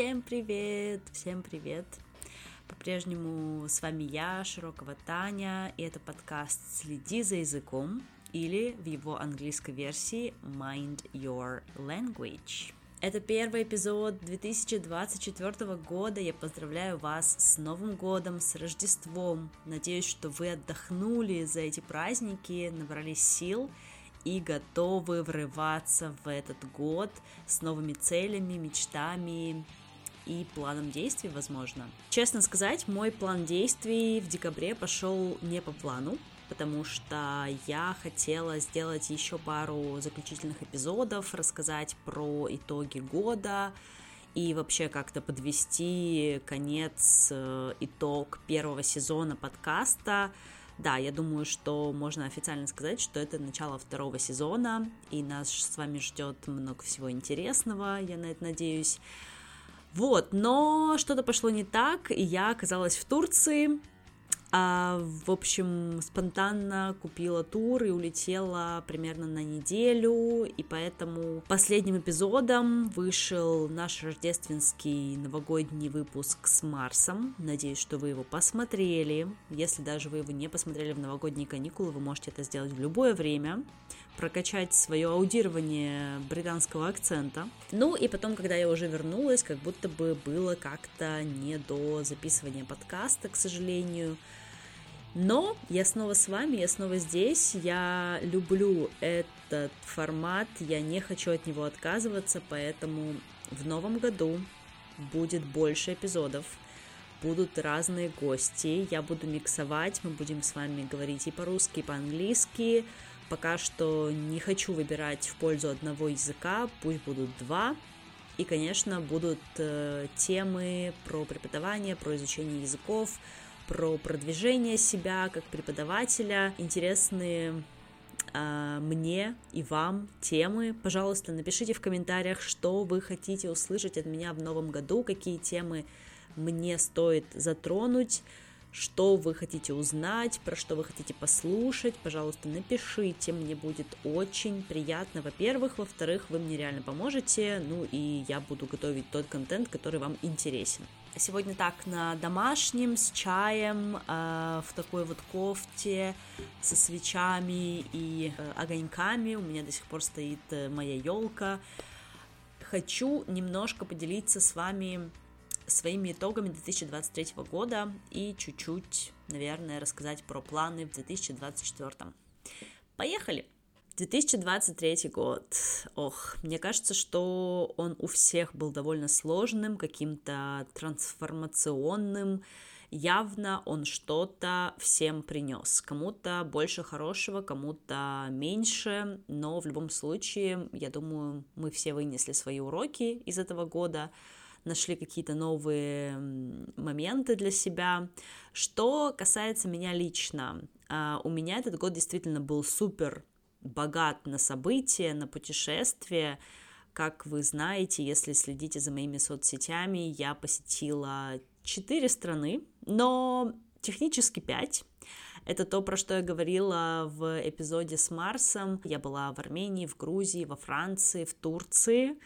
Всем привет! Всем привет! По-прежнему с вами я, Широкого Таня, и это подкаст «Следи за языком» или в его английской версии «Mind Your Language». Это первый эпизод 2024 года. Я поздравляю вас с Новым годом, с Рождеством. Надеюсь, что вы отдохнули за эти праздники, набрались сил и готовы врываться в этот год с новыми целями, мечтами и планом действий, возможно. Честно сказать, мой план действий в декабре пошел не по плану, потому что я хотела сделать еще пару заключительных эпизодов, рассказать про итоги года и вообще как-то подвести конец, э, итог первого сезона подкаста, да, я думаю, что можно официально сказать, что это начало второго сезона, и нас с вами ждет много всего интересного, я на это надеюсь. Вот, но что-то пошло не так, и я оказалась в Турции, а, в общем, спонтанно купила тур и улетела примерно на неделю, и поэтому последним эпизодом вышел наш рождественский новогодний выпуск с Марсом. Надеюсь, что вы его посмотрели. Если даже вы его не посмотрели в новогодние каникулы, вы можете это сделать в любое время прокачать свое аудирование британского акцента. Ну и потом, когда я уже вернулась, как будто бы было как-то не до записывания подкаста, к сожалению. Но я снова с вами, я снова здесь, я люблю этот формат, я не хочу от него отказываться, поэтому в новом году будет больше эпизодов, будут разные гости, я буду миксовать, мы будем с вами говорить и по-русски, и по-английски, пока что не хочу выбирать в пользу одного языка, пусть будут два, и, конечно, будут э, темы про преподавание, про изучение языков, про продвижение себя как преподавателя, интересные э, мне и вам темы. Пожалуйста, напишите в комментариях, что вы хотите услышать от меня в новом году, какие темы мне стоит затронуть что вы хотите узнать, про что вы хотите послушать, пожалуйста, напишите, мне будет очень приятно, во-первых, во-вторых, вы мне реально поможете, ну и я буду готовить тот контент, который вам интересен. Сегодня так на домашнем, с чаем, э, в такой вот кофте, со свечами и э, огоньками, у меня до сих пор стоит э, моя елка. Хочу немножко поделиться с вами своими итогами 2023 года и чуть-чуть, наверное, рассказать про планы в 2024. Поехали! 2023 год. Ох, мне кажется, что он у всех был довольно сложным, каким-то трансформационным. Явно он что-то всем принес. Кому-то больше хорошего, кому-то меньше, но в любом случае, я думаю, мы все вынесли свои уроки из этого года нашли какие-то новые моменты для себя. Что касается меня лично, а, у меня этот год действительно был супер богат на события, на путешествия. Как вы знаете, если следите за моими соцсетями, я посетила четыре страны, но технически пять. Это то, про что я говорила в эпизоде с Марсом. Я была в Армении, в Грузии, во Франции, в Турции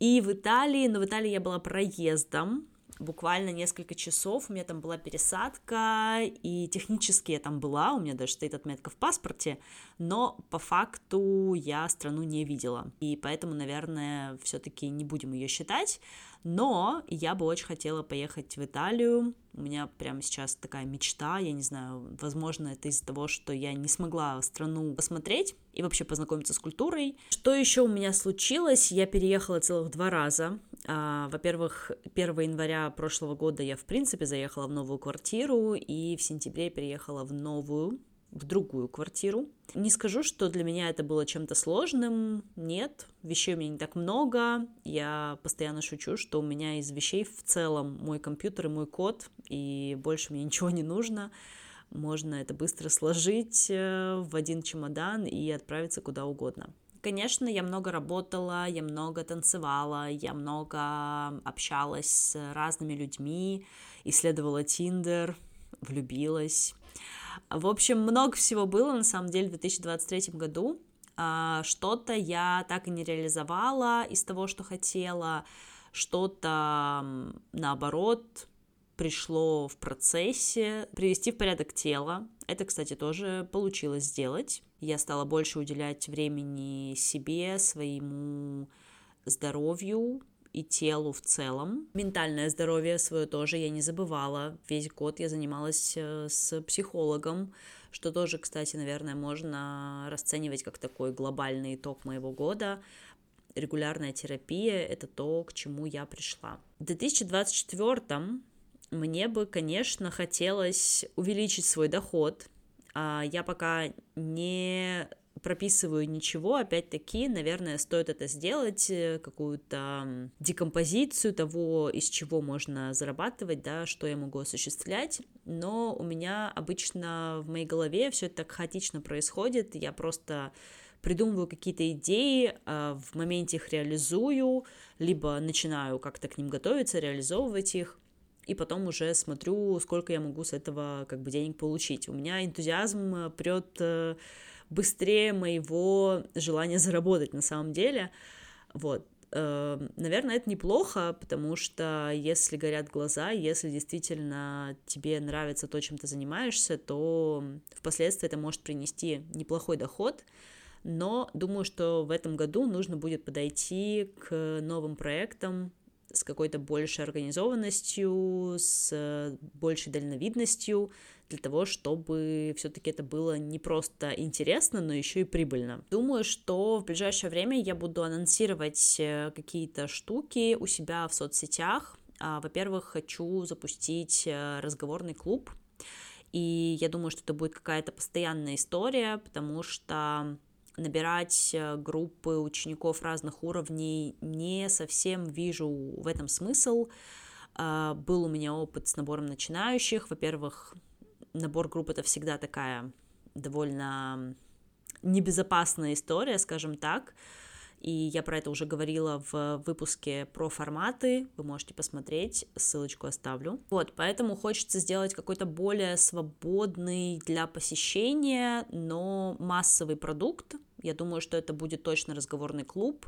и в Италии, но в Италии я была проездом, буквально несколько часов, у меня там была пересадка, и технически я там была, у меня даже стоит отметка в паспорте, но по факту я страну не видела, и поэтому, наверное, все-таки не будем ее считать, но я бы очень хотела поехать в Италию. У меня прямо сейчас такая мечта, я не знаю, возможно, это из-за того, что я не смогла страну посмотреть и вообще познакомиться с культурой. Что еще у меня случилось? Я переехала целых два раза. А, во-первых, 1 января прошлого года я, в принципе, заехала в новую квартиру, и в сентябре переехала в новую в другую квартиру. Не скажу, что для меня это было чем-то сложным, нет, вещей у меня не так много, я постоянно шучу, что у меня из вещей в целом мой компьютер и мой код, и больше мне ничего не нужно, можно это быстро сложить э, в один чемодан и отправиться куда угодно. Конечно, я много работала, я много танцевала, я много общалась с разными людьми, исследовала Тиндер, влюбилась, в общем, много всего было, на самом деле, в 2023 году. А, что-то я так и не реализовала из того, что хотела, что-то, наоборот, пришло в процессе привести в порядок тело. Это, кстати, тоже получилось сделать. Я стала больше уделять времени себе, своему здоровью, и телу в целом. Ментальное здоровье свое тоже я не забывала. Весь год я занималась э, с психологом, что тоже, кстати, наверное, можно расценивать как такой глобальный итог моего года. Регулярная терапия — это то, к чему я пришла. В 2024 мне бы, конечно, хотелось увеличить свой доход. А я пока не прописываю ничего, опять-таки, наверное, стоит это сделать, э, какую-то декомпозицию того, из чего можно зарабатывать, да, что я могу осуществлять, но у меня обычно в моей голове все это так хаотично происходит, я просто придумываю какие-то идеи, а в моменте их реализую, либо начинаю как-то к ним готовиться, реализовывать их, и потом уже смотрю, сколько я могу с этого как бы денег получить. У меня энтузиазм прет э, быстрее моего желания заработать на самом деле. Вот. Эм, наверное, это неплохо, потому что если горят глаза, если действительно тебе нравится то, чем ты занимаешься, то впоследствии это может принести неплохой доход. Но думаю, что в этом году нужно будет подойти к новым проектам с какой-то большей организованностью, с большей дальновидностью, для того, чтобы все-таки это было не просто интересно, но еще и прибыльно. Думаю, что в ближайшее время я буду анонсировать э, какие-то штуки у себя в соцсетях. А, во-первых, хочу запустить э, разговорный клуб, и я думаю, что это будет какая-то постоянная история, потому что набирать э, группы учеников разных уровней не совсем вижу в этом смысл. А, был у меня опыт с набором начинающих. Во-первых, набор групп это всегда такая довольно небезопасная история, скажем так. И я про это уже говорила в выпуске про форматы, вы можете посмотреть, ссылочку оставлю. Вот, поэтому хочется сделать какой-то более свободный для посещения, но массовый продукт. Я думаю, что это будет точно разговорный клуб.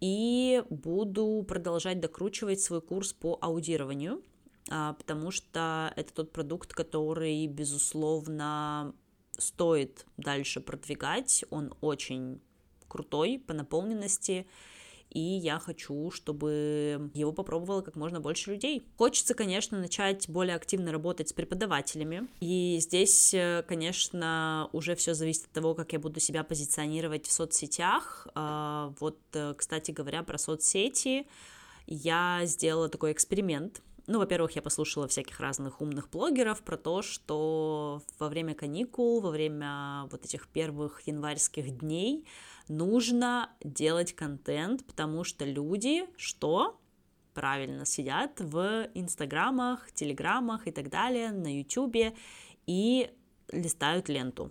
И буду продолжать докручивать свой курс по аудированию. А, потому что это тот продукт, который, безусловно, стоит дальше продвигать, он очень крутой по наполненности, и я хочу, чтобы его попробовало как можно больше людей. Хочется, конечно, начать более активно работать с преподавателями, и здесь, э, конечно, уже все зависит от того, как я буду себя позиционировать в соцсетях. А, вот, э, кстати говоря, про соцсети, я сделала такой эксперимент, ну, во-первых, я послушала всяких разных умных блогеров про то, что во время каникул, во время вот этих первых январских дней нужно делать контент, потому что люди что? Правильно, сидят в инстаграмах, телеграмах и так далее, на ютубе и листают ленту.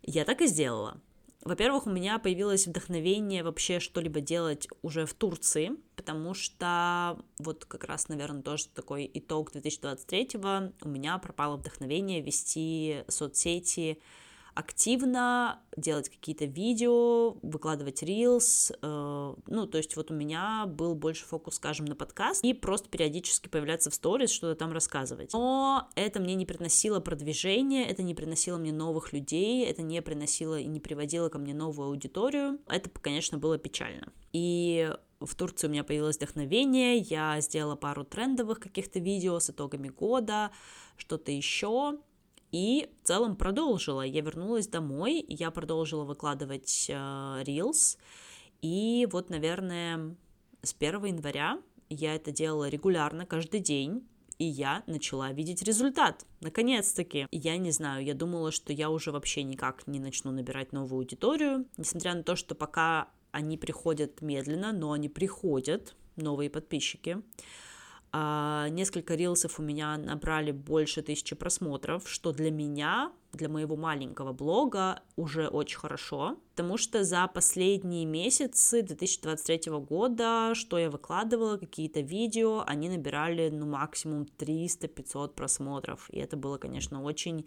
Я так и сделала. Во-первых, у меня появилось вдохновение вообще что-либо делать уже в Турции, потому что вот как раз, наверное, тоже такой итог 2023-го, у меня пропало вдохновение вести соцсети активно делать какие-то видео, выкладывать рилс, э, ну, то есть вот у меня был больше фокус, скажем, на подкаст и просто периодически появляться в сторис, что-то там рассказывать. Но это мне не приносило продвижения, это не приносило мне новых людей, это не приносило и не приводило ко мне новую аудиторию. Это, конечно, было печально. И в Турции у меня появилось вдохновение, я сделала пару трендовых каких-то видео с итогами года, что-то еще, и в целом продолжила. Я вернулась домой, я продолжила выкладывать э, Reels, и вот, наверное, с 1 января я это делала регулярно, каждый день, и я начала видеть результат. Наконец-таки. Я не знаю, я думала, что я уже вообще никак не начну набирать новую аудиторию, несмотря на то, что пока они приходят медленно, но они приходят, новые подписчики. А, несколько рилсов у меня набрали больше тысячи просмотров, что для меня, для моего маленького блога уже очень хорошо, потому что за последние месяцы 2023 года, что я выкладывала, какие-то видео, они набирали, ну, максимум 300-500 просмотров, и это было, конечно, очень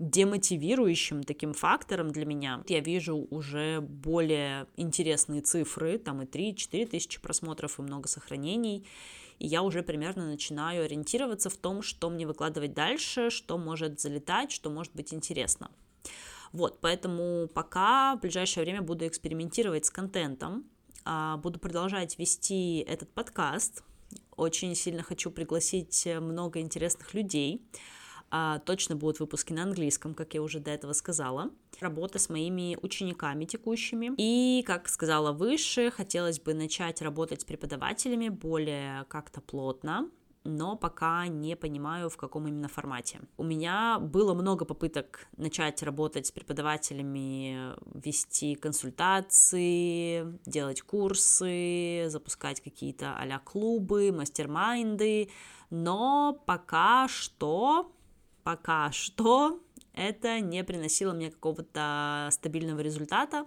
демотивирующим таким фактором для меня. Я вижу уже более интересные цифры, там и 3-4 тысячи просмотров, и много сохранений, и я уже примерно начинаю ориентироваться в том, что мне выкладывать дальше, что может залетать, что может быть интересно. Вот, поэтому пока в ближайшее время буду экспериментировать с контентом, а, буду продолжать вести этот подкаст. Очень сильно хочу пригласить много интересных людей, точно будут выпуски на английском, как я уже до этого сказала. Работа с моими учениками текущими. И, как сказала выше, хотелось бы начать работать с преподавателями более как-то плотно, но пока не понимаю, в каком именно формате. У меня было много попыток начать работать с преподавателями, вести консультации, делать курсы, запускать какие-то а клубы, мастер-майнды, но пока что пока что это не приносило мне какого-то стабильного результата,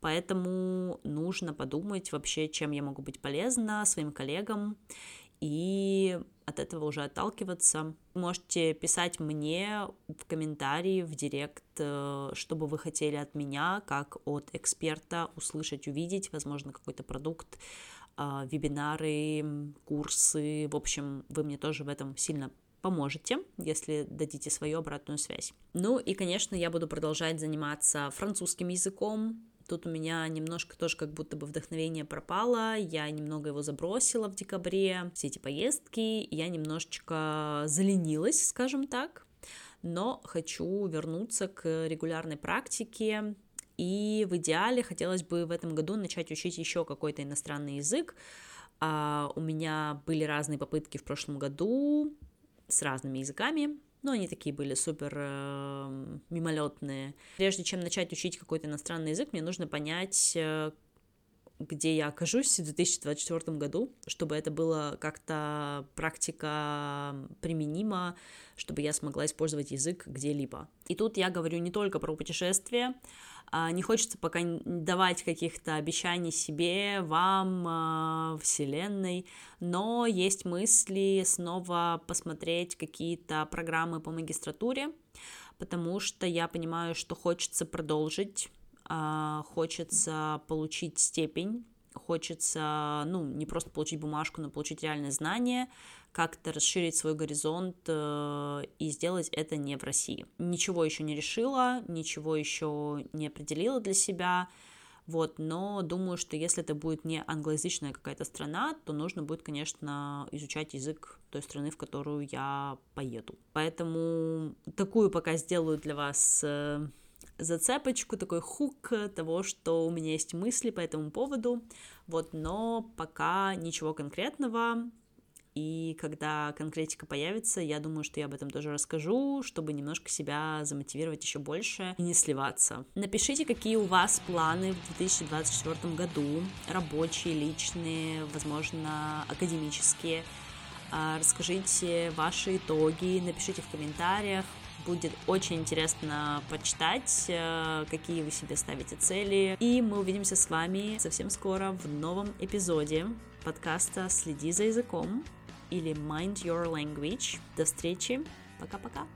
поэтому нужно подумать вообще, чем я могу быть полезна своим коллегам и от этого уже отталкиваться. Можете писать мне в комментарии, в директ, э, что бы вы хотели от меня, как от эксперта услышать, увидеть, возможно, какой-то продукт, э, вебинары, курсы. В общем, вы мне тоже в этом сильно поможете, если дадите свою обратную связь. Ну и, конечно, я буду продолжать заниматься французским языком. Тут у меня немножко тоже как будто бы вдохновение пропало, я немного его забросила в декабре, все эти поездки, я немножечко заленилась, скажем так, но хочу вернуться к регулярной практике, и в идеале хотелось бы в этом году начать учить еще какой-то иностранный язык. А у меня были разные попытки в прошлом году, с разными языками, но они такие были супер э, мимолетные. Прежде чем начать учить какой-то иностранный язык, мне нужно понять, э, где я окажусь в 2024 году, чтобы это было как-то практика применима, чтобы я смогла использовать язык где-либо. И тут я говорю не только про путешествия, а, не хочется пока давать каких-то обещаний себе, вам, а, Вселенной, но есть мысли снова посмотреть какие-то программы по магистратуре, потому что я понимаю, что хочется продолжить, хочется получить степень, хочется, ну, не просто получить бумажку, но получить реальные знания, как-то расширить свой горизонт э, и сделать это не в России. Ничего еще не решила, ничего еще не определила для себя, вот, но думаю, что если это будет не англоязычная какая-то страна, то нужно будет, конечно, изучать язык той страны, в которую я поеду. Поэтому такую пока сделаю для вас э, зацепочку, такой хук того, что у меня есть мысли по этому поводу, вот, но пока ничего конкретного, и когда конкретика появится, я думаю, что я об этом тоже расскажу, чтобы немножко себя замотивировать еще больше и не сливаться. Напишите, какие у вас планы в 2024 году, рабочие, личные, возможно, академические. А, расскажите ваши итоги, напишите в комментариях, будет очень интересно почитать, э, какие вы себе ставите цели. И мы увидимся с вами совсем скоро в новом эпизоде подкаста «Следи за языком» или Mind Your Language. До встречи. Пока-пока.